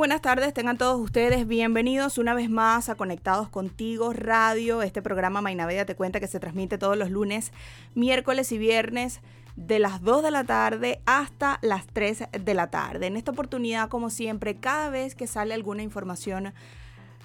Buenas tardes, tengan todos ustedes bienvenidos una vez más a Conectados Contigo Radio, este programa Mainaveda te cuenta que se transmite todos los lunes, miércoles y viernes de las 2 de la tarde hasta las 3 de la tarde. En esta oportunidad, como siempre, cada vez que sale alguna información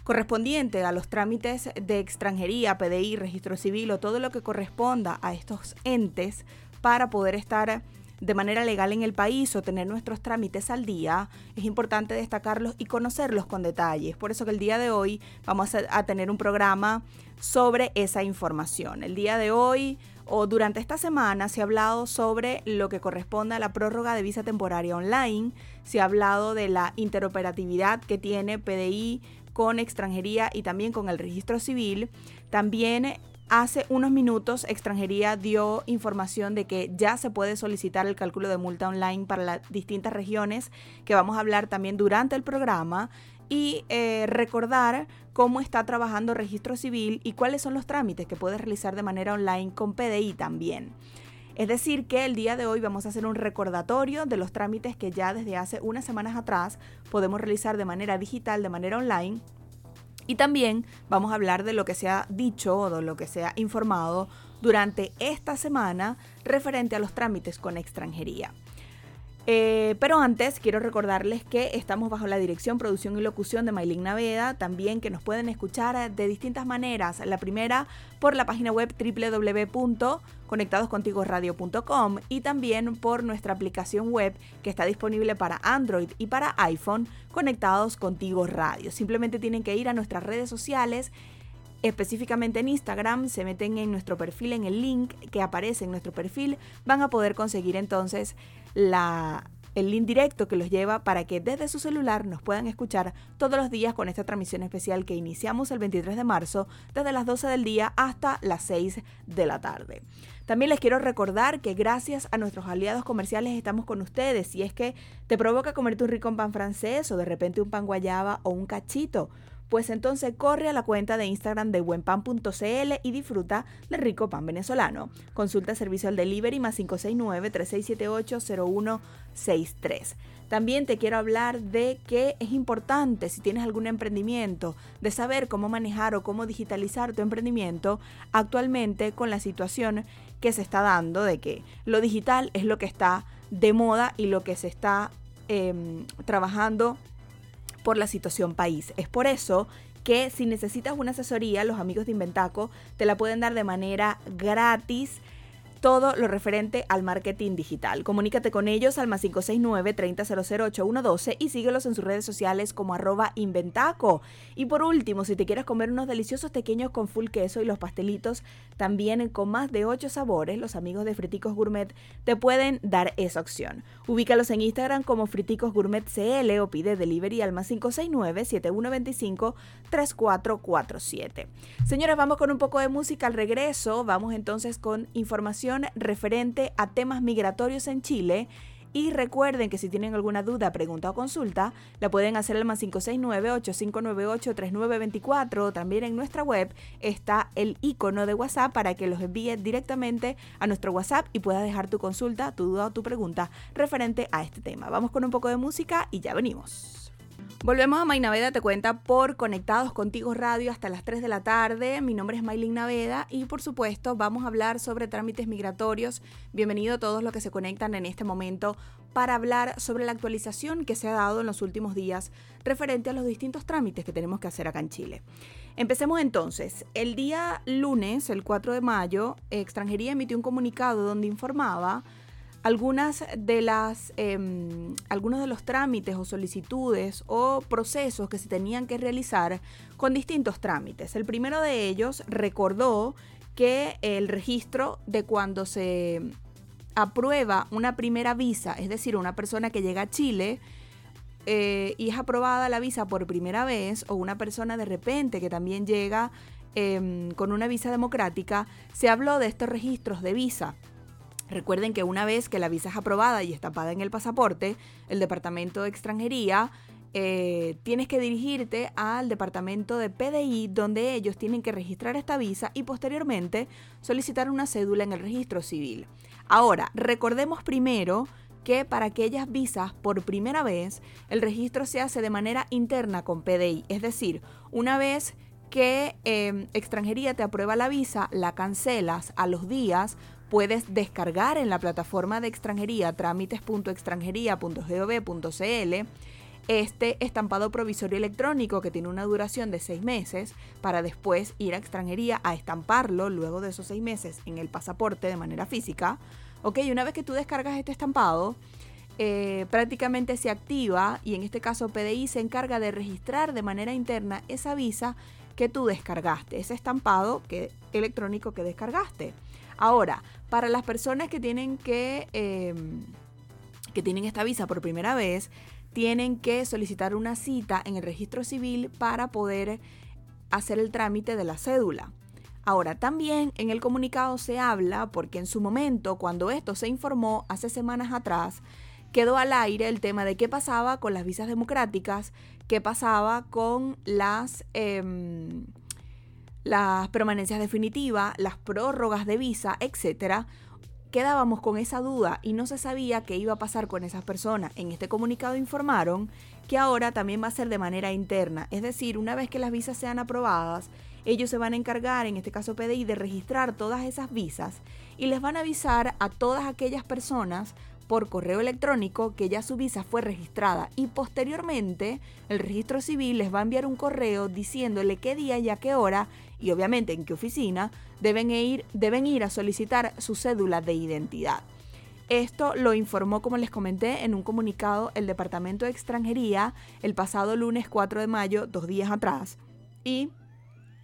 correspondiente a los trámites de extranjería, PDI, registro civil o todo lo que corresponda a estos entes para poder estar de manera legal en el país o tener nuestros trámites al día, es importante destacarlos y conocerlos con detalles. Por eso que el día de hoy vamos a, tener un programa sobre esa información. El día de hoy o durante esta semana se ha hablado sobre lo que corresponde a la prórroga de visa temporaria online, se ha hablado de la interoperatividad que tiene PDI con extranjería y también con el registro civil. También Hace unos minutos, extranjería dio información de que ya se puede solicitar el cálculo de multa online para las distintas regiones, que vamos a hablar también durante el programa, y eh, recordar cómo está trabajando registro civil y cuáles son los trámites que puedes realizar de manera online con PDI también. Es decir, que el día de hoy vamos a hacer un recordatorio de los trámites que ya desde hace unas semanas atrás podemos realizar de manera digital, de manera online y también vamos a hablar de lo que se ha dicho o de lo que se ha informado durante esta semana referente a los trámites con extranjería. Eh, pero antes quiero recordarles que estamos bajo la dirección, producción y locución de Maylin Naveda, también que nos pueden escuchar de distintas maneras. La primera por la página web www.conectadoscontigoradio.com y también por nuestra aplicación web que está disponible para Android y para iPhone, Conectados Contigo Radio. Simplemente tienen que ir a nuestras redes sociales específicamente en Instagram, se meten en nuestro perfil, en el link que aparece en nuestro perfil, van a poder conseguir entonces la, el link directo que los lleva para que desde su celular nos puedan escuchar todos los días con esta transmisión especial que iniciamos el 23 de marzo desde las 12 del día hasta las 6 de la tarde. También les quiero recordar que gracias a nuestros aliados comerciales estamos con ustedes. Si es que te provoca comerte un rico pan francés o de repente un pan guayaba o un cachito, pues entonces corre a la cuenta de Instagram de buenpan.cl y disfruta del rico pan venezolano. Consulta servicio al delivery más 569-3678-0163. También te quiero hablar de que es importante si tienes algún emprendimiento, de saber cómo manejar o cómo digitalizar tu emprendimiento actualmente con la situación que se está dando de que lo digital es lo que está de moda y lo que se está em, trabajando por la situación país. Es por eso que si necesitas una asesoría, los amigos de Inventaco te la pueden dar de manera gratis todo lo referente al marketing digital. Comunícate con ellos al más 569 3008 y síguelos en sus redes sociales como arroba inventaco. Y por último, si te quieres comer unos deliciosos pequeños con full queso y los pastelitos también con más de 8 sabores, los amigos de Friticos Gourmet te pueden dar esa opción. Ubícalos en Instagram como Friticos Gourmet CL o pide delivery al más 569 7125 3447. Señores, vamos con un poco de música al regreso. Vamos entonces con información referente a temas migratorios en Chile. Y recuerden que si tienen alguna duda, pregunta o consulta, la pueden hacer al más 569-8598-3924. También en nuestra web está el icono de WhatsApp para que los envíe directamente a nuestro WhatsApp y puedas dejar tu consulta, tu duda o tu pregunta referente a este tema. Vamos con un poco de música y ya venimos. Volvemos a Naveda te cuenta por Conectados Contigo Radio hasta las 3 de la tarde. Mi nombre es Maylin Naveda y por supuesto vamos a hablar sobre trámites migratorios. Bienvenido a todos los que se conectan en este momento para hablar sobre la actualización que se ha dado en los últimos días referente a los distintos trámites que tenemos que hacer acá en Chile. Empecemos entonces. El día lunes, el 4 de mayo, Extranjería emitió un comunicado donde informaba algunas de las, em, algunos de los trámites o solicitudes o procesos que se tenían que realizar con distintos trámites. El primero de ellos recordó que el registro de cuando se aprueba una primera visa, es decir, una persona que llega a Chile, eh, y es aprobada la visa por primera vez, o una persona de repente que también llega em, con una visa democrática, se habló de estos registros de visa. Recuerden que una vez que la visa es aprobada y estampada en el pasaporte, el Departamento de Extranjería eh, tienes que dirigirte al departamento de PDI donde ellos tienen que registrar esta visa y posteriormente solicitar una cédula en el registro civil. Ahora, recordemos primero que para aquellas visas por primera vez el registro se hace de manera interna con PDI, es decir, una vez que em, extranjería te aprueba la visa, la cancelas a los días, puedes descargar en la plataforma de extranjería trámites.extranjería.gov.cl este estampado provisorio electrónico que tiene una duración de seis meses para después ir a extranjería a estamparlo luego de esos seis meses en el pasaporte de manera física. Ok, una vez que tú descargas este estampado, eh, prácticamente se activa y en este caso PDI se encarga de registrar de manera interna esa visa que tú descargaste, ese estampado que, electrónico que descargaste. Ahora, para las personas que tienen que, em, que tienen esta visa por primera vez, tienen que solicitar una cita en el registro civil para poder hacer el trámite de la cédula. Ahora, también en el comunicado se habla, porque en su momento, cuando esto se informó hace semanas atrás, quedó al aire el tema de qué pasaba con las visas democráticas, qué pasaba con las, em, las permanencias definitivas, las prórrogas de visa, etcétera, quedábamos con esa duda y no se sabía qué iba a pasar con esas personas. En este comunicado informaron que ahora también va a ser de manera interna, es decir, una vez que las visas sean aprobadas, ellos se van a encargar, en este caso PDI, de registrar todas esas visas y les van a avisar a todas aquellas personas por correo electrónico que ya su visa fue registrada y posteriormente el registro civil les va a enviar un correo diciéndole qué día y a qué hora y obviamente en qué oficina deben ir, deben ir a solicitar su cédula de identidad. Esto lo informó, como les comenté, en un comunicado el Departamento de Extranjería el pasado lunes 4 de mayo, dos días atrás, y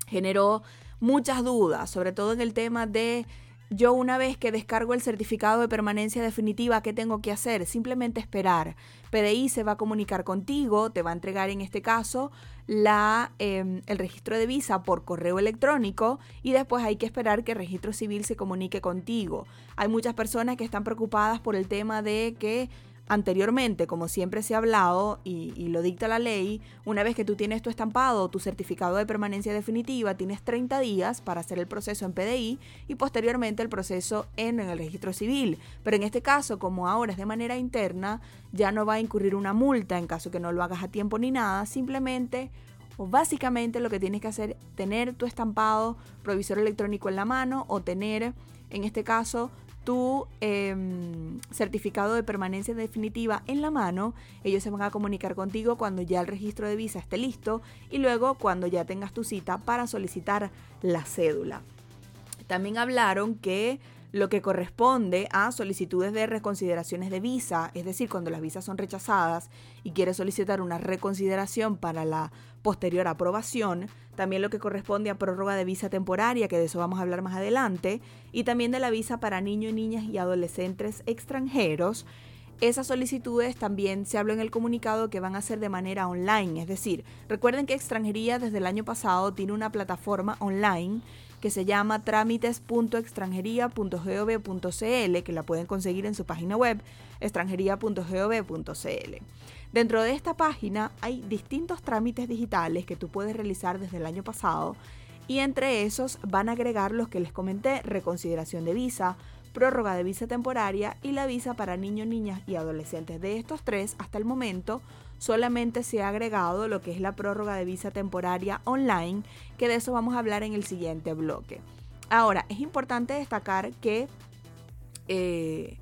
generó muchas dudas, sobre todo en el tema de yo una vez que descargo el certificado de permanencia definitiva, ¿qué tengo que hacer? Simplemente esperar. PDI se va a comunicar contigo, te va a entregar en este caso la, em, el registro de visa por correo electrónico y después hay que esperar que el registro civil se comunique contigo. Hay muchas personas que están preocupadas por el tema de que Anteriormente, como siempre se ha hablado y, lo dicta la ley, una vez que tú tienes tu estampado tu certificado de permanencia definitiva, tienes 30 días para hacer el proceso en PDI y posteriormente el proceso en, el registro civil. Pero en este caso, como ahora es de manera interna, ya no va a incurrir una multa en caso que no lo hagas a tiempo ni nada, simplemente o básicamente lo que tienes que hacer tener tu estampado provisor electrónico en la mano o tener, en este caso, tu em, certificado de permanencia definitiva en la mano. Ellos se van a comunicar contigo cuando ya el registro de visa esté listo y luego cuando ya tengas tu cita para solicitar la cédula. También hablaron que lo que corresponde a solicitudes de reconsideraciones de visa, es decir, cuando las visas son rechazadas y quieres solicitar una reconsideración para la posterior aprobación, también lo que corresponde a prórroga de visa temporaria, que de eso vamos a hablar más adelante, y también de la visa para niños, niñas y adolescentes extranjeros. Esas solicitudes también se habló en el comunicado que van a ser de manera online, es decir, recuerden que extranjería desde el año pasado tiene una plataforma online que se llama trámites.extranjería.gov.cl, que la pueden conseguir en su página web extranjería.gov.cl. Dentro de esta página hay distintos trámites digitales que tú puedes realizar desde el año pasado y entre esos van a agregar los que les comenté, reconsideración de visa, prórroga de visa temporaria y la visa para niños, niñas y adolescentes. De estos tres, hasta el momento, solamente se ha agregado lo que es la prórroga de visa temporaria online, que de eso vamos a hablar en el siguiente bloque. Ahora, es importante destacar que eh,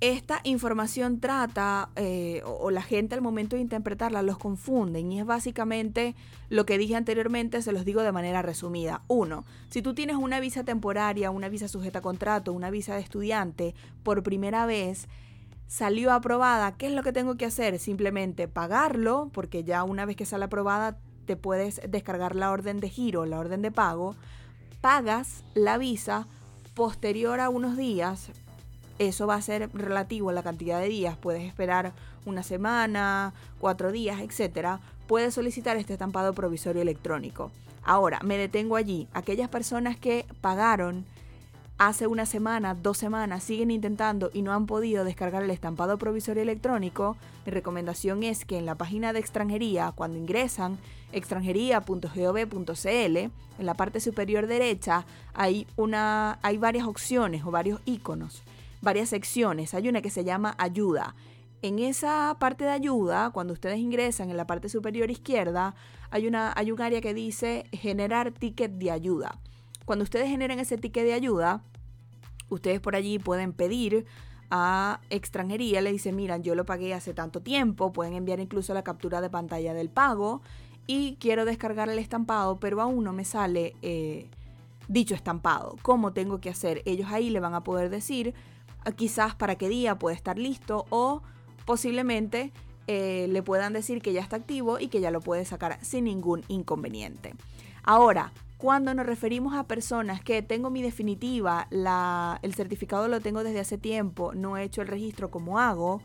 esta información trata, eh, o, la gente al momento de interpretarla los confunden y es básicamente lo que dije anteriormente, se los digo de manera resumida. Uno, si tú tienes una visa temporaria, una visa sujeta a contrato, una visa de estudiante por primera vez, salió aprobada, ¿qué es lo que tengo que hacer? Simplemente pagarlo, porque ya una vez que sale aprobada te puedes descargar la orden de giro, la orden de pago, pagas la visa posterior a unos días, eso va a ser relativo a la cantidad de días. Puedes esperar una semana, cuatro días, etcétera, puede solicitar este estampado provisorio electrónico. Ahora, me detengo allí. Aquellas personas que pagaron hace una semana, dos semanas, siguen intentando y no han podido descargar el estampado provisorio electrónico, mi recomendación es que en la página de extranjería, cuando ingresan extranjería.gov.cl, en la parte superior derecha hay, una, hay varias opciones o varios iconos, varias secciones. Hay una que se llama ayuda. En esa parte de ayuda, cuando ustedes ingresan en la parte superior izquierda, hay, una, hay un área que dice generar ticket de ayuda. Cuando ustedes generen ese ticket de ayuda, ustedes por allí pueden pedir a extranjería, le dicen, miran, yo lo pagué hace tanto tiempo, pueden enviar incluso la captura de pantalla del pago y quiero descargar el estampado, pero aún no me sale eh, dicho estampado. ¿Cómo tengo que hacer? Ellos ahí le van a poder decir ah, quizás para qué día puede estar listo o posiblemente eh, le puedan decir que ya está activo y que ya lo puede sacar sin ningún inconveniente. Ahora, cuando nos referimos a personas que tengo mi definitiva, el certificado lo tengo desde hace tiempo, no he hecho el registro como hago,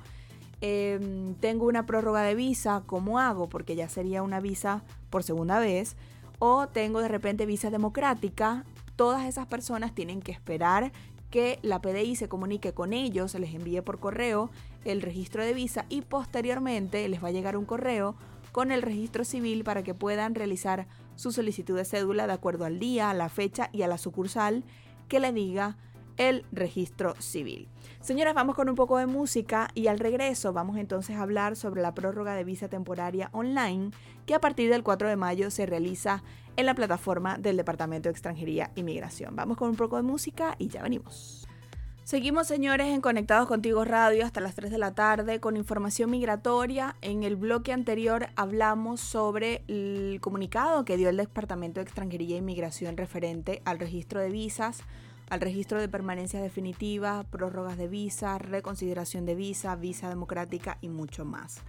em, tengo una prórroga de visa, como hago? Porque ya sería una visa por segunda vez, o tengo de repente visa democrática, todas esas personas tienen que esperar que la PDI se comunique con ellos, se les envíe por correo el registro de visa y posteriormente les va a llegar un correo con el registro civil para que puedan realizar su solicitud de cédula de acuerdo al día, a la fecha y a la sucursal que le diga el registro civil. Señoras, vamos con un poco de música y al regreso vamos entonces a hablar sobre la prórroga de visa temporaria online que a partir del 4 de mayo se realiza en la plataforma del Departamento de Extranjería y Migración. Vamos con un poco de música y ya venimos. Seguimos, señores, en Conectados Contigo Radio hasta las 3 de la tarde con información migratoria. En el bloque anterior hablamos sobre el comunicado que dio el Departamento de Extranjería e Inmigración referente al registro de visas, al registro de permanencias definitivas, prórrogas de visa, reconsideración de visa, visa democrática y mucho más.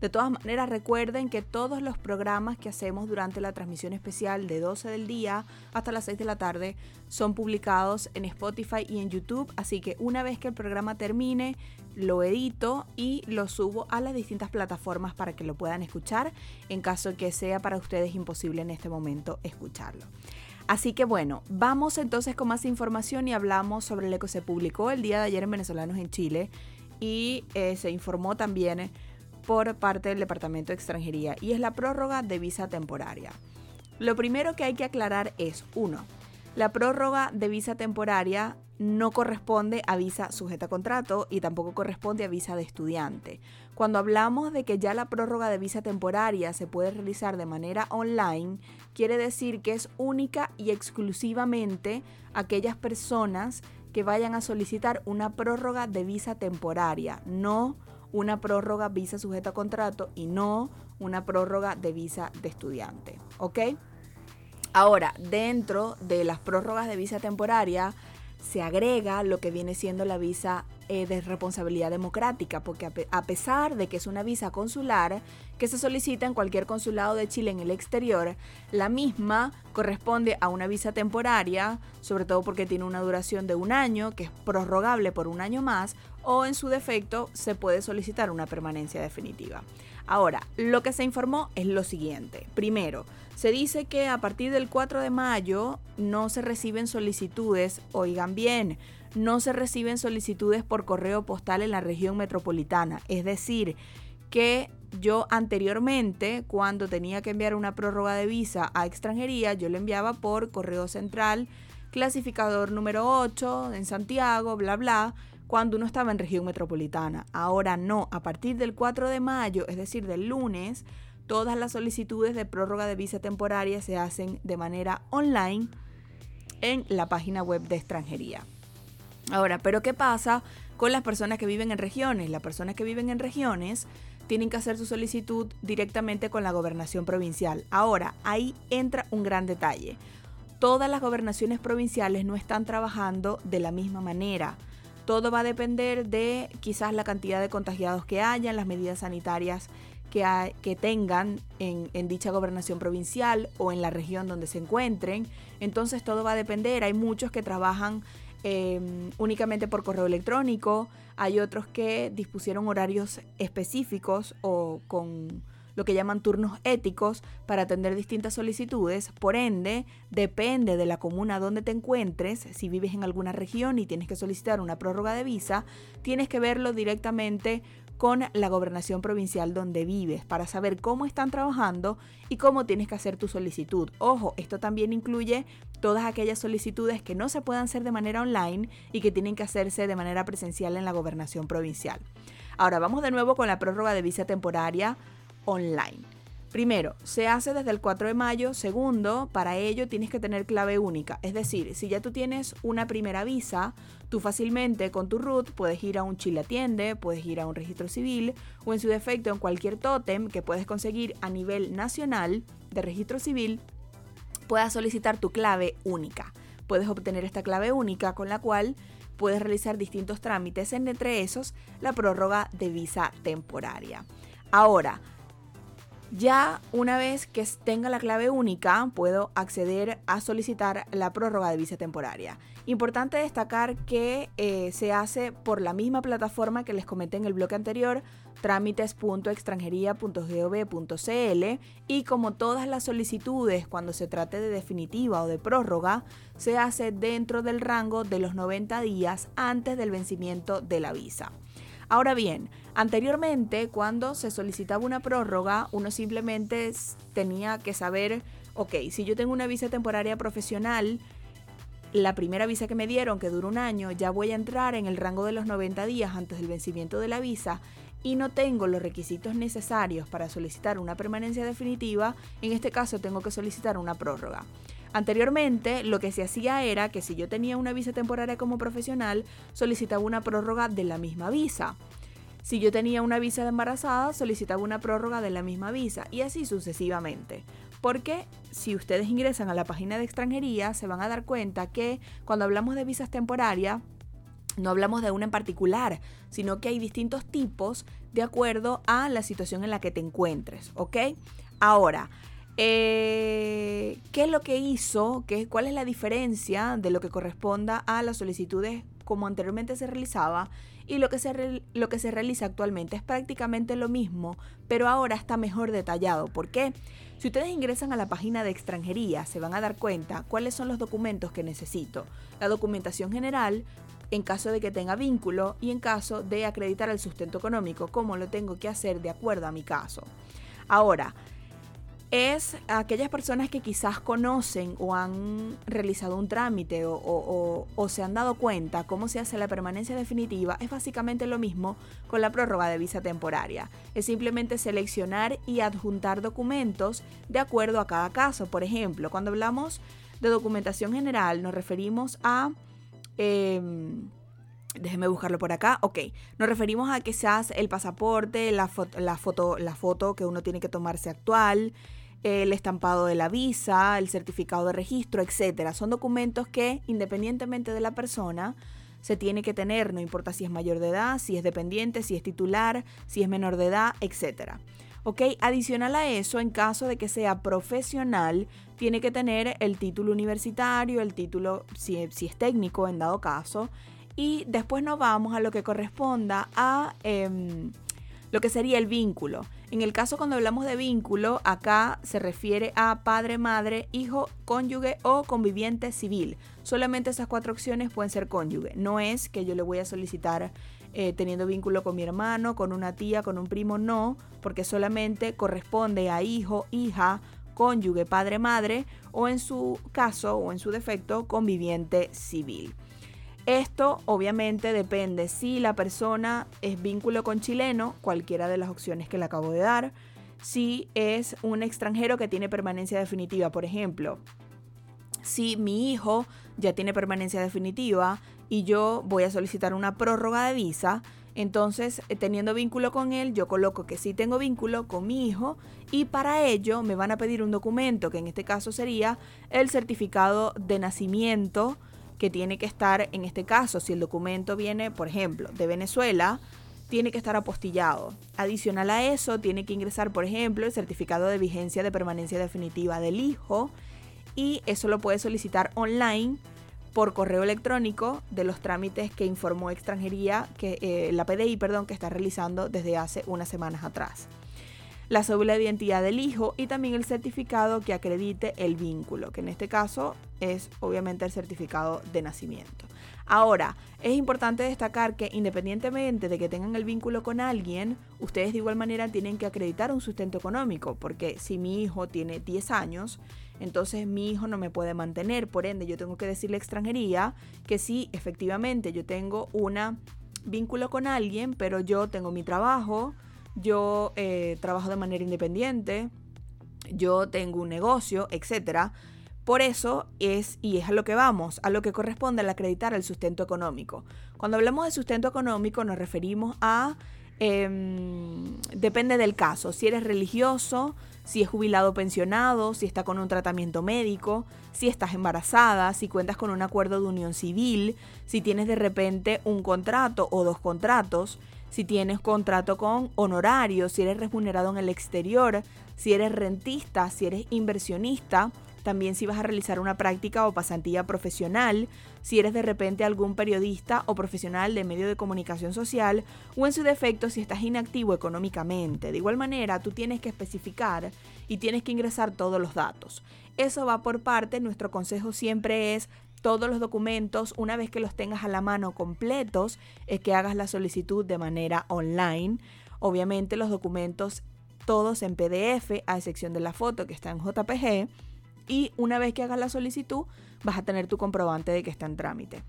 De todas maneras, recuerden que todos los programas que hacemos durante la transmisión especial de 12 del día hasta las 6 de la tarde son publicados en Spotify y en YouTube, así que una vez que el programa termine, lo edito y lo subo a las distintas plataformas para que lo puedan escuchar en caso que sea para ustedes imposible en este momento escucharlo. Así que bueno, vamos entonces con más información y hablamos sobre lo que se publicó el día de ayer en Venezolanos en Chile y eh, se informó también por parte del Departamento de Extranjería y es la prórroga de visa temporaria. Lo primero que hay que aclarar es, uno, la prórroga de visa temporaria no corresponde a visa sujeta a contrato y tampoco corresponde a visa de estudiante. Cuando hablamos de que ya la prórroga de visa temporaria se puede realizar de manera online, quiere decir que es única y exclusivamente aquellas personas que vayan a solicitar una prórroga de visa temporaria, no una prórroga visa sujeta a contrato y no una prórroga de visa de estudiante. ¿Ok? Ahora, dentro de las prórrogas de visa temporaria se agrega lo que viene siendo la visa eh, de responsabilidad democrática, porque a, pesar de que es una visa consular que se solicita en cualquier consulado de Chile en el exterior, la misma corresponde a una visa temporaria, sobre todo porque tiene una duración de un año, que es prorrogable por un año más, o en su defecto se puede solicitar una permanencia definitiva. Ahora, lo que se informó es lo siguiente. Primero, se dice que a partir del 4 de mayo no se reciben solicitudes, oigan bien, no se reciben solicitudes por correo postal en la región metropolitana. Es decir, que yo anteriormente, cuando tenía que enviar una prórroga de visa a extranjería, yo lo enviaba por correo central, clasificador número 8 en Santiago, bla, bla, cuando uno estaba en región metropolitana. Ahora no, a partir del 4 de mayo, es decir, del lunes, todas las solicitudes de prórroga de visa temporaria se hacen de manera online en la página web de extranjería. Ahora, pero ¿qué pasa con las personas que viven en regiones? Las personas que viven en regiones tienen que hacer su solicitud directamente con la gobernación provincial. Ahora, ahí entra un gran detalle. Todas las gobernaciones provinciales no están trabajando de la misma manera. Todo va a depender de quizás la cantidad de contagiados que hayan, las medidas sanitarias que, que tengan en, dicha gobernación provincial o en la región donde se encuentren. Entonces todo va a depender. Hay muchos que trabajan em, únicamente por correo electrónico, hay otros que dispusieron horarios específicos o con lo que llaman turnos éticos para atender distintas solicitudes. Por ende, depende de la comuna donde te encuentres, si vives en alguna región y tienes que solicitar una prórroga de visa, tienes que verlo directamente con la gobernación provincial donde vives para saber cómo están trabajando y cómo tienes que hacer tu solicitud. Ojo, esto también incluye todas aquellas solicitudes que no se puedan hacer de manera online y que tienen que hacerse de manera presencial en la gobernación provincial. Ahora vamos de nuevo con la prórroga de visa temporaria online. Primero, se hace desde el 4 de mayo. Segundo, para ello tienes que tener clave única. Es decir, si ya tú tienes una primera visa, tú fácilmente con tu root puedes ir a un Chile Atiende, puedes ir a un registro civil o en su defecto en cualquier tótem que puedes conseguir a nivel nacional de registro civil, puedas solicitar tu clave única. Puedes obtener esta clave única con la cual puedes realizar distintos trámites, entre esos la prórroga de visa temporaria. Ahora, ya una vez que tenga la clave única, puedo acceder a solicitar la prórroga de visa temporaria. Importante destacar que eh, se hace por la misma plataforma que les comenté en el bloque anterior, trámites.extranjería.gov.cl y como todas las solicitudes cuando se trate de definitiva o de prórroga, se hace dentro del rango de los 90 días antes del vencimiento de la visa. Ahora bien, anteriormente cuando se solicitaba una prórroga, uno simplemente tenía que saber, ok, si yo tengo una visa temporaria profesional, la primera visa que me dieron, que dura un año, ya voy a entrar en el rango de los 90 días antes del vencimiento de la visa y no tengo los requisitos necesarios para solicitar una permanencia definitiva, en este caso tengo que solicitar una prórroga. Anteriormente, lo que se hacía era que si yo tenía una visa temporaria como profesional, solicitaba una prórroga de la misma visa. Si yo tenía una visa de embarazada, solicitaba una prórroga de la misma visa y así sucesivamente. Porque si ustedes ingresan a la página de extranjería, se van a dar cuenta que cuando hablamos de visas temporarias, no hablamos de una en particular, sino que hay distintos tipos de acuerdo a la situación en la que te encuentres, ¿ok? Ahora, eh, ¿Qué es lo que hizo? ¿Qué, ¿Cuál es la diferencia de lo que corresponda a las solicitudes como anteriormente se realizaba y lo que se, lo que se realiza actualmente? Es prácticamente lo mismo, pero ahora está mejor detallado. ¿Por qué? Si ustedes ingresan a la página de extranjería, se van a dar cuenta cuáles son los documentos que necesito. La documentación general, en caso de que tenga vínculo y en caso de acreditar el sustento económico, cómo lo tengo que hacer de acuerdo a mi caso. Ahora, es aquellas personas que quizás conocen o han realizado un trámite o, se han dado cuenta cómo se hace la permanencia definitiva, es básicamente lo mismo con la prórroga de visa temporaria. Es simplemente seleccionar y adjuntar documentos de acuerdo a cada caso. Por ejemplo, cuando hablamos de documentación general nos referimos a... Em, déjeme buscarlo por acá. Ok, nos referimos a que seas el pasaporte, la, la, foto, la foto que uno tiene que tomarse actual, el estampado de la visa, el certificado de registro, etcétera. Son documentos que, independientemente de la persona, se tiene que tener, no importa si es mayor de edad, si es dependiente, si es titular, si es menor de edad, etcétera. ¿Ok? Adicional a eso, en caso de que sea profesional, tiene que tener el título universitario, el título, si, si es técnico en dado caso, y después nos vamos a lo que corresponda a em, lo que sería el vínculo. En el caso cuando hablamos de vínculo, acá se refiere a padre, madre, hijo, cónyuge o conviviente civil. Solamente esas cuatro opciones pueden ser cónyuge. No es que yo le voy a solicitar eh, teniendo vínculo con mi hermano, con una tía, con un primo, no, porque solamente corresponde a hijo, hija, cónyuge, padre, madre o en su caso o en su defecto conviviente civil. Esto obviamente depende si la persona es vínculo con chileno, cualquiera de las opciones que le acabo de dar, si es un extranjero que tiene permanencia definitiva, por ejemplo, si mi hijo ya tiene permanencia definitiva y yo voy a solicitar una prórroga de visa, entonces eh, teniendo vínculo con él, yo coloco que sí tengo vínculo con mi hijo y para ello me van a pedir un documento que en este caso sería el certificado de nacimiento que tiene que estar, en este caso, si el documento viene, por ejemplo, de Venezuela, tiene que estar apostillado. Adicional a eso, tiene que ingresar, por ejemplo, el certificado de vigencia de permanencia definitiva del hijo y eso lo puede solicitar online por correo electrónico de los trámites que informó extranjería, que eh, la PDI, perdón, que está realizando desde hace unas semanas atrás. La cédula de identidad del hijo y también el certificado que acredite el vínculo, que en este caso es obviamente el certificado de nacimiento. Ahora, es importante destacar que independientemente de que tengan el vínculo con alguien, ustedes de igual manera tienen que acreditar un sustento económico, porque si mi hijo tiene 10 años, entonces mi hijo no me puede mantener, por ende yo tengo que decirle a extranjería que sí, efectivamente yo tengo un vínculo con alguien, pero yo tengo mi trabajo, yo eh, trabajo de manera independiente, yo tengo un negocio, etcétera. Por eso es, y es a lo que vamos, a lo que corresponde al acreditar el sustento económico. Cuando hablamos de sustento económico nos referimos a, em, depende del caso, si eres religioso, si es jubilado o pensionado, si está con un tratamiento médico, si estás embarazada, si cuentas con un acuerdo de unión civil, si tienes de repente un contrato o dos contratos, si tienes contrato con honorarios, si eres remunerado en el exterior, si eres rentista, si eres inversionista, también si vas a realizar una práctica o pasantía profesional, si eres de repente algún periodista o profesional de medio de comunicación social o en su defecto si estás inactivo económicamente. De igual manera, tú tienes que especificar y tienes que ingresar todos los datos. Eso va por parte, nuestro consejo siempre es todos los documentos, una vez que los tengas a la mano completos, es que hagas la solicitud de manera online. Obviamente los documentos todos en PDF, a excepción de la foto que está en JPG y una vez que hagas la solicitud vas a tener tu comprobante de que está en trámite.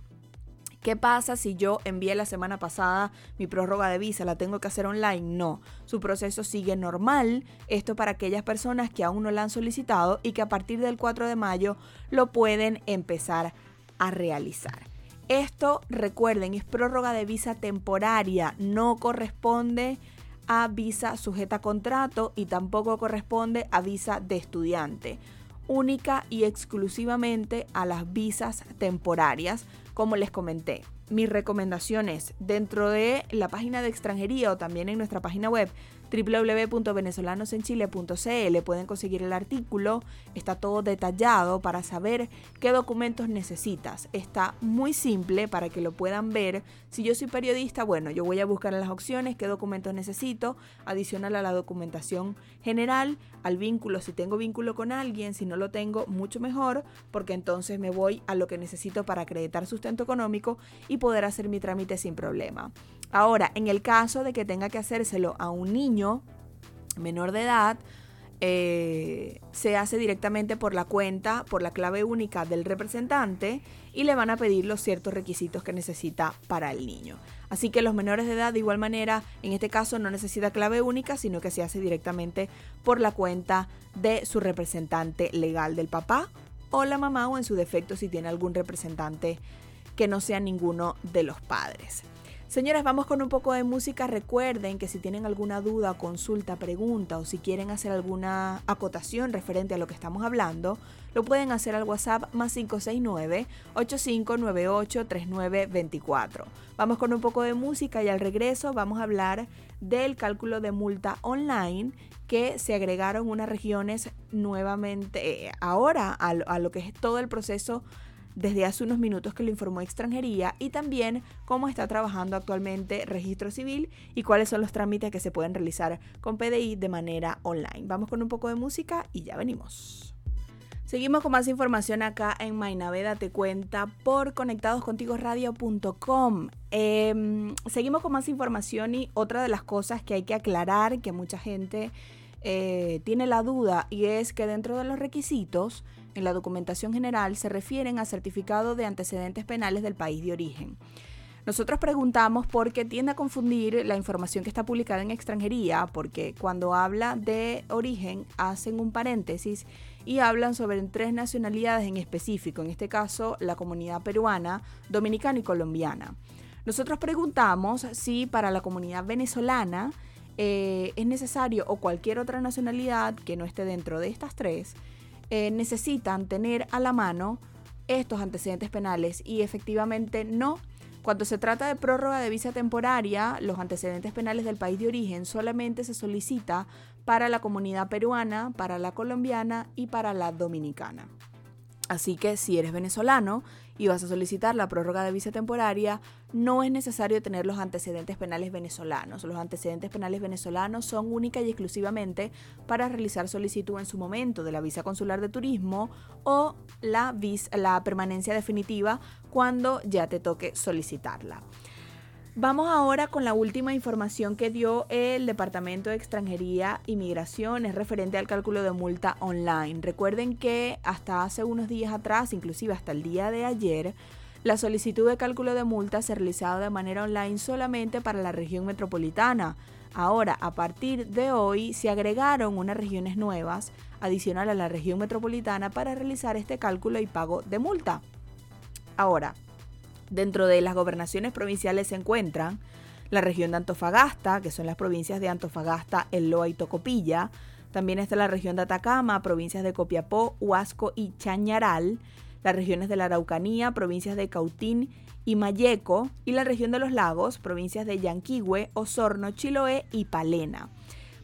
¿Qué pasa si yo envié la semana pasada mi prórroga de visa? ¿La tengo que hacer online? No. Su proceso sigue normal. Esto para aquellas personas que aún no la han solicitado y que a partir del 4 de mayo lo pueden empezar a realizar. Esto, recuerden, es prórroga de visa temporaria. No corresponde a visa sujeta a contrato y tampoco corresponde a visa de estudiante única y exclusivamente a las visas temporarias, como les comenté. Mis recomendaciones dentro de la página de extranjería o también en nuestra página web www.venezolanosenchile.cl pueden conseguir el artículo, está todo detallado para saber qué documentos necesitas. Está muy simple para que lo puedan ver. Si yo soy periodista, bueno, yo voy a buscar en las opciones qué documentos necesito, adicional a la documentación general, al vínculo, si tengo vínculo con alguien, si no lo tengo, mucho mejor, porque entonces me voy a lo que necesito para acreditar sustento económico y poder hacer mi trámite sin problema. Ahora, en el caso de que tenga que hacérselo a un niño menor de edad, eh, se hace directamente por la cuenta, por la clave única del representante y le van a pedir los ciertos requisitos que necesita para el niño. Así que los menores de edad de igual manera, en este caso no necesita clave única, sino que se hace directamente por la cuenta de su representante legal del papá o la mamá o en su defecto si tiene algún representante que no sea ninguno de los padres. Señoras, vamos con un poco de música. Recuerden que si tienen alguna duda, consulta, pregunta o si quieren hacer alguna acotación referente a lo que estamos hablando, lo pueden hacer al WhatsApp más 569-8598-3924. Vamos con un poco de música y al regreso vamos a hablar del cálculo de multa online que se agregaron unas regiones nuevamente eh, ahora a, a lo que es todo el proceso desde hace unos minutos que lo informó Extranjería y también cómo está trabajando actualmente Registro Civil y cuáles son los trámites que se pueden realizar con PDI de manera online. Vamos con un poco de música y ya venimos. Seguimos con más información acá en Mainaveda Te Cuenta por conectadoscontigoradio.com. Em, seguimos con más información y otra de las cosas que hay que aclarar, que mucha gente eh, tiene la duda, y es que dentro de los requisitos en la documentación general se refieren a certificado de antecedentes penales del país de origen. Nosotros preguntamos por qué tiende a confundir la información que está publicada en extranjería, porque cuando habla de origen hacen un paréntesis y hablan sobre tres nacionalidades en específico, en este caso la comunidad peruana, dominicana y colombiana. Nosotros preguntamos si para la comunidad venezolana eh, es necesario o cualquier otra nacionalidad que no esté dentro de estas tres, eh, necesitan tener a la mano estos antecedentes penales y efectivamente no. Cuando se trata de prórroga de visa temporaria, los antecedentes penales del país de origen solamente se solicita para la comunidad peruana, para la colombiana y para la dominicana. Así que si eres venezolano y vas a solicitar la prórroga de visa temporaria, no es necesario tener los antecedentes penales venezolanos. Los antecedentes penales venezolanos son única y exclusivamente para realizar solicitud en su momento de la visa consular de turismo o la, la permanencia definitiva cuando ya te toque solicitarla. Vamos ahora con la última información que dio el Departamento de Extranjería y Migración, es referente al cálculo de multa online. Recuerden que hasta hace unos días atrás, inclusive hasta el día de ayer, la solicitud de cálculo de multa se realizaba de manera online solamente para la región metropolitana. Ahora, a partir de hoy, se agregaron unas regiones nuevas adicional a la región metropolitana para realizar este cálculo y pago de multa. Ahora, Dentro de las gobernaciones provinciales se encuentran la región de Antofagasta, que son las provincias de Antofagasta, El Loa y Tocopilla. También está la región de Atacama, provincias de Copiapó, Huasco y Chañaral. Las regiones de la Araucanía, provincias de Cautín y Mayeco. Y la región de los lagos, provincias de Yanquihue, Osorno, Chiloé y Palena.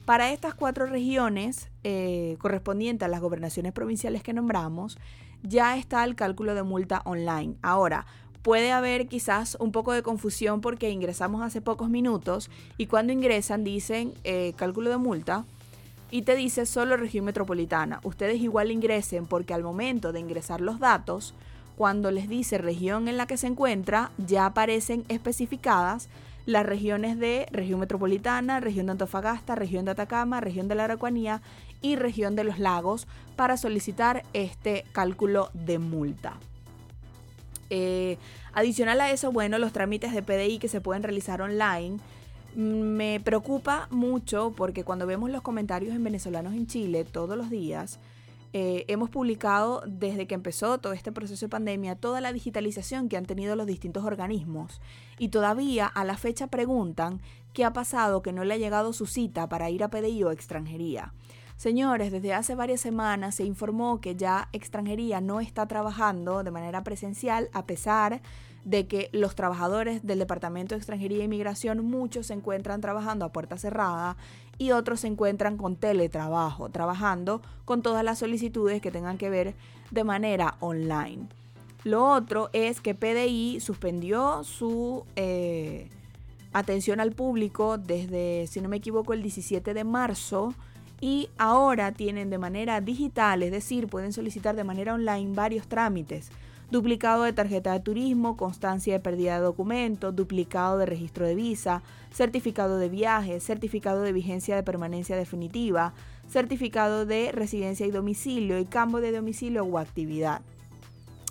Para estas cuatro regiones, eh, correspondientes a las gobernaciones provinciales que nombramos, ya está el cálculo de multa online. Ahora, puede haber quizás un poco de confusión porque ingresamos hace pocos minutos y cuando ingresan dicen eh, cálculo de multa y te dice solo región metropolitana. Ustedes igual ingresen porque al momento de ingresar los datos, cuando les dice región en la que se encuentra, ya aparecen especificadas las regiones de región metropolitana, región de Antofagasta, región de Atacama, región de la Araucanía y región de los lagos para solicitar este cálculo de multa. Eh, adicional a eso, bueno, los trámites de PDI que se pueden realizar online. Me preocupa mucho porque cuando vemos los comentarios en venezolanos en Chile todos los días, eh, hemos publicado desde que empezó todo este proceso de pandemia toda la digitalización que han tenido los distintos organismos y todavía a la fecha preguntan qué ha pasado que no le ha llegado su cita para ir a PDI o extranjería. Señores, desde hace varias semanas se informó que ya extranjería no está trabajando de manera presencial a pesar de que los trabajadores del Departamento de Extranjería e Inmigración, muchos se encuentran trabajando a puerta cerrada y otros se encuentran con teletrabajo, trabajando con todas las solicitudes que tengan que ver de manera online. Lo otro es que PDI suspendió su eh, atención al público desde, si no me equivoco, el 17 de marzo y ahora tienen de manera digital, es decir, pueden solicitar de manera online varios trámites. Duplicado de tarjeta de turismo, constancia de pérdida de documento, duplicado de registro de visa, certificado de viaje, certificado de vigencia de permanencia definitiva, certificado de residencia y domicilio y cambio de domicilio o actividad.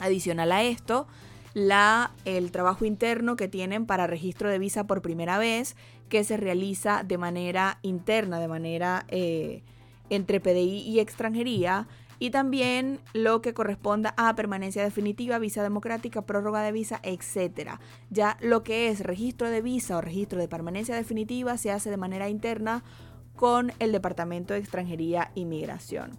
Adicional a esto, la, el trabajo interno que tienen para registro de visa por primera vez, que se realiza de manera interna, de manera eh, entre PDI y extranjería, y también lo que corresponda a permanencia definitiva, visa democrática, prórroga de visa, etc. Ya lo que es registro de visa o registro de permanencia definitiva se hace de manera interna con el Departamento de Extranjería y Migración.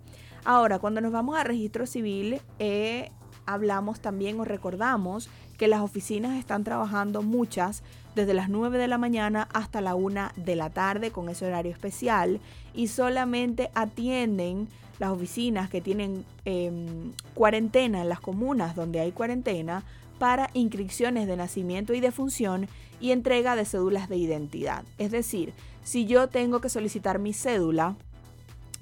Ahora, cuando nos vamos a registro civil, eh, hablamos también o recordamos que las oficinas están trabajando muchas desde las 9 de la mañana hasta la 1 de la tarde con ese horario especial y solamente atienden las oficinas que tienen em, cuarentena en las comunas donde hay cuarentena para inscripciones de nacimiento y de función y entrega de cédulas de identidad. Es decir, si yo tengo que solicitar mi cédula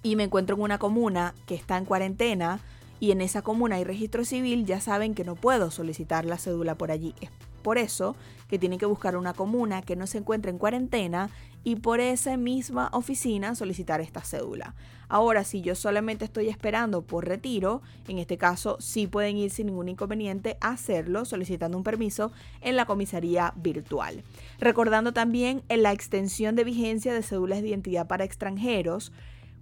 y me encuentro en una comuna que está en cuarentena, y en esa comuna hay registro civil, ya saben que no puedo solicitar la cédula por allí. Es por eso que tienen que buscar una comuna que no se encuentre en cuarentena y por esa misma oficina solicitar esta cédula. Ahora, si yo solamente estoy esperando por retiro, en este caso sí pueden ir sin ningún inconveniente a hacerlo solicitando un permiso en la comisaría virtual. Recordando también en la extensión de vigencia de cédulas de identidad para extranjeros,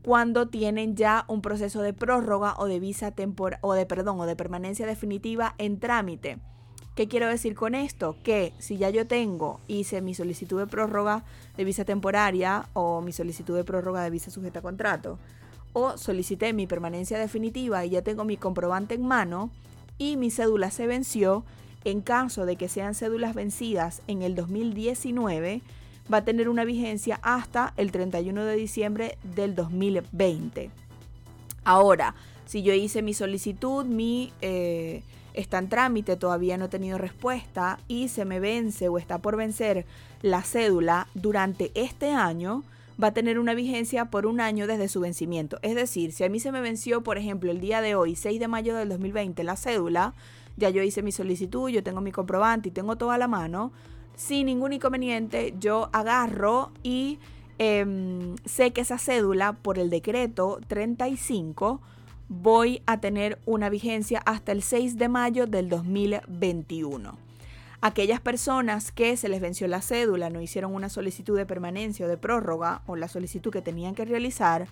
cuando tienen ya un proceso de prórroga o de visa tempor o de perdón o de permanencia definitiva en trámite. ¿Qué quiero decir con esto? Que si ya yo tengo, hice mi solicitud de prórroga de visa temporaria o mi solicitud de prórroga de visa sujeta a contrato, o solicité mi permanencia definitiva y ya tengo mi comprobante en mano y mi cédula se venció, en caso de que sean cédulas vencidas en el 2019, va a tener una vigencia hasta el 31 de diciembre del 2020. Ahora, Si yo hice mi solicitud, mi eh, está en trámite, todavía no he tenido respuesta y se me vence o está por vencer la cédula durante este año, va a tener una vigencia por un año desde su vencimiento. Es decir, si a mí se me venció, por ejemplo, el día de hoy, 6 de mayo del 2020, la cédula, ya yo hice mi solicitud, yo tengo mi comprobante y tengo toda la mano, sin ningún inconveniente, yo agarro y em, sé que esa cédula, por el decreto 35, voy a tener una vigencia hasta el 6 de mayo del 2021. Aquellas personas que se les venció la cédula, no hicieron una solicitud de permanencia o de prórroga o la solicitud que tenían que realizar,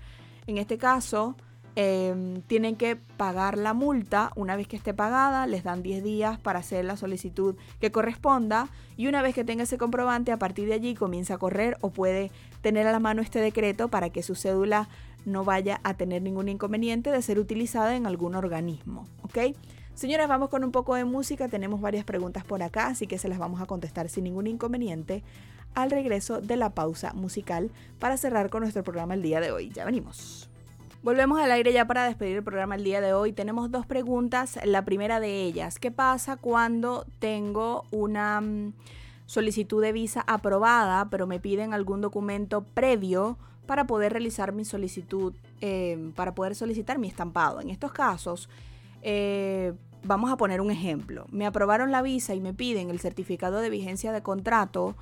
en este caso em, tienen que pagar la multa. Una vez que esté pagada, les dan 10 días para hacer la solicitud que corresponda y una vez que tenga ese comprobante, a partir de allí comienza a correr o puede tener a la mano este decreto para que su cédula no vaya a tener ningún inconveniente de ser utilizada en algún organismo. ¿Ok? Señoras, vamos con un poco de música. Tenemos varias preguntas por acá, así que se las vamos a contestar sin ningún inconveniente al regreso de la pausa musical para cerrar con nuestro programa el día de hoy. Ya venimos. Volvemos al aire ya para despedir el programa el día de hoy. Tenemos dos preguntas. La primera de ellas, ¿qué pasa cuando tengo una mm, solicitud de visa aprobada, pero me piden algún documento previo para poder realizar mi solicitud, eh, para poder solicitar mi estampado. En estos casos, eh, vamos a poner un ejemplo. Me aprobaron la visa y me piden el certificado de vigencia de contrato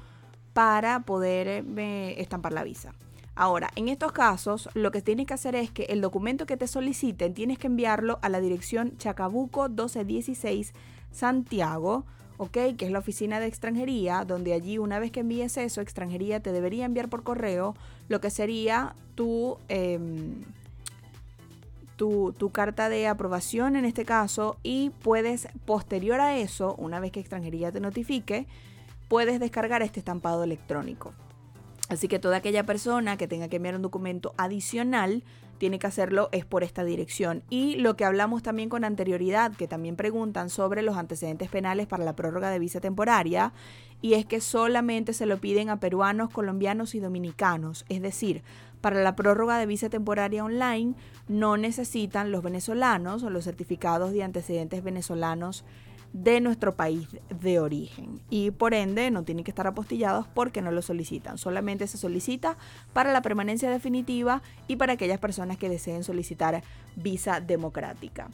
para poder eh, estampar la visa. Ahora, en estos casos, lo que tienes que hacer es que el documento que te soliciten tienes que enviarlo a la dirección Chacabuco 1216 Santiago ¿ok? Que es la oficina de extranjería, donde allí una vez que envíes eso, extranjería te debería enviar por correo lo que sería tu, em, tu, tu, carta de aprobación en este caso y puedes, posterior a eso, una vez que extranjería te notifique, puedes descargar este estampado electrónico. Así que toda aquella persona que tenga que enviar un documento adicional, tiene que hacerlo es por esta dirección. Y lo que hablamos también con anterioridad, que también preguntan sobre los antecedentes penales para la prórroga de visa temporaria, y es que solamente se lo piden a peruanos, colombianos y dominicanos. Es decir, para la prórroga de visa temporaria online no necesitan los venezolanos o los certificados de antecedentes venezolanos de nuestro país de origen y por ende no tienen que estar apostillados porque no lo solicitan. Solamente se solicita para la permanencia definitiva y para aquellas personas que deseen solicitar visa democrática.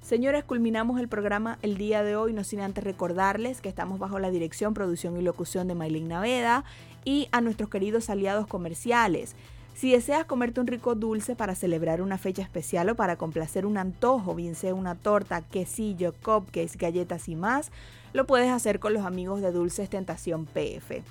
Señores, culminamos el programa el día de hoy, no sin antes recordarles que estamos bajo la dirección, producción y locución de Maylin Naveda y a nuestros queridos aliados comerciales. Si deseas comerte un rico dulce para celebrar una fecha especial o para complacer un antojo, bien sea una torta, quesillo, cupcakes, galletas y más, lo puedes hacer con los amigos de Dulces Tentación PF.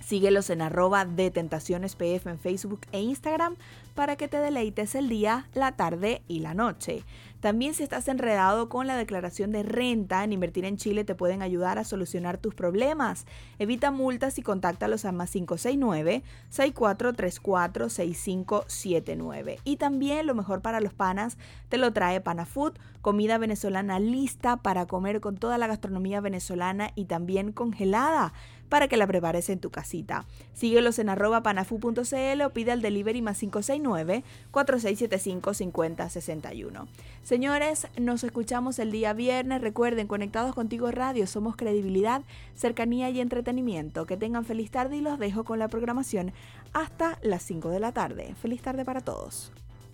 Síguelos en arroba de Tentaciones PF en Facebook e Instagram para que te deleites el día, la tarde y la noche. También si estás enredado con la declaración de renta, en Invertir en Chile te pueden ayudar a solucionar tus problemas. Evita multas y contáctalos a más 569-6434-6579. Y también lo mejor para los panas te lo trae Panafood, comida venezolana lista para comer con toda la gastronomía venezolana y también congelada para que la prepares en tu casita. Síguelos en arroba panafu.cl o pide al delivery más 569-4675-5061. Señores, nos escuchamos el día viernes. Recuerden, Conectados Contigo Radio, somos credibilidad, cercanía y entretenimiento. Que tengan feliz tarde y los dejo con la programación hasta las 5 de la tarde. Feliz tarde para todos.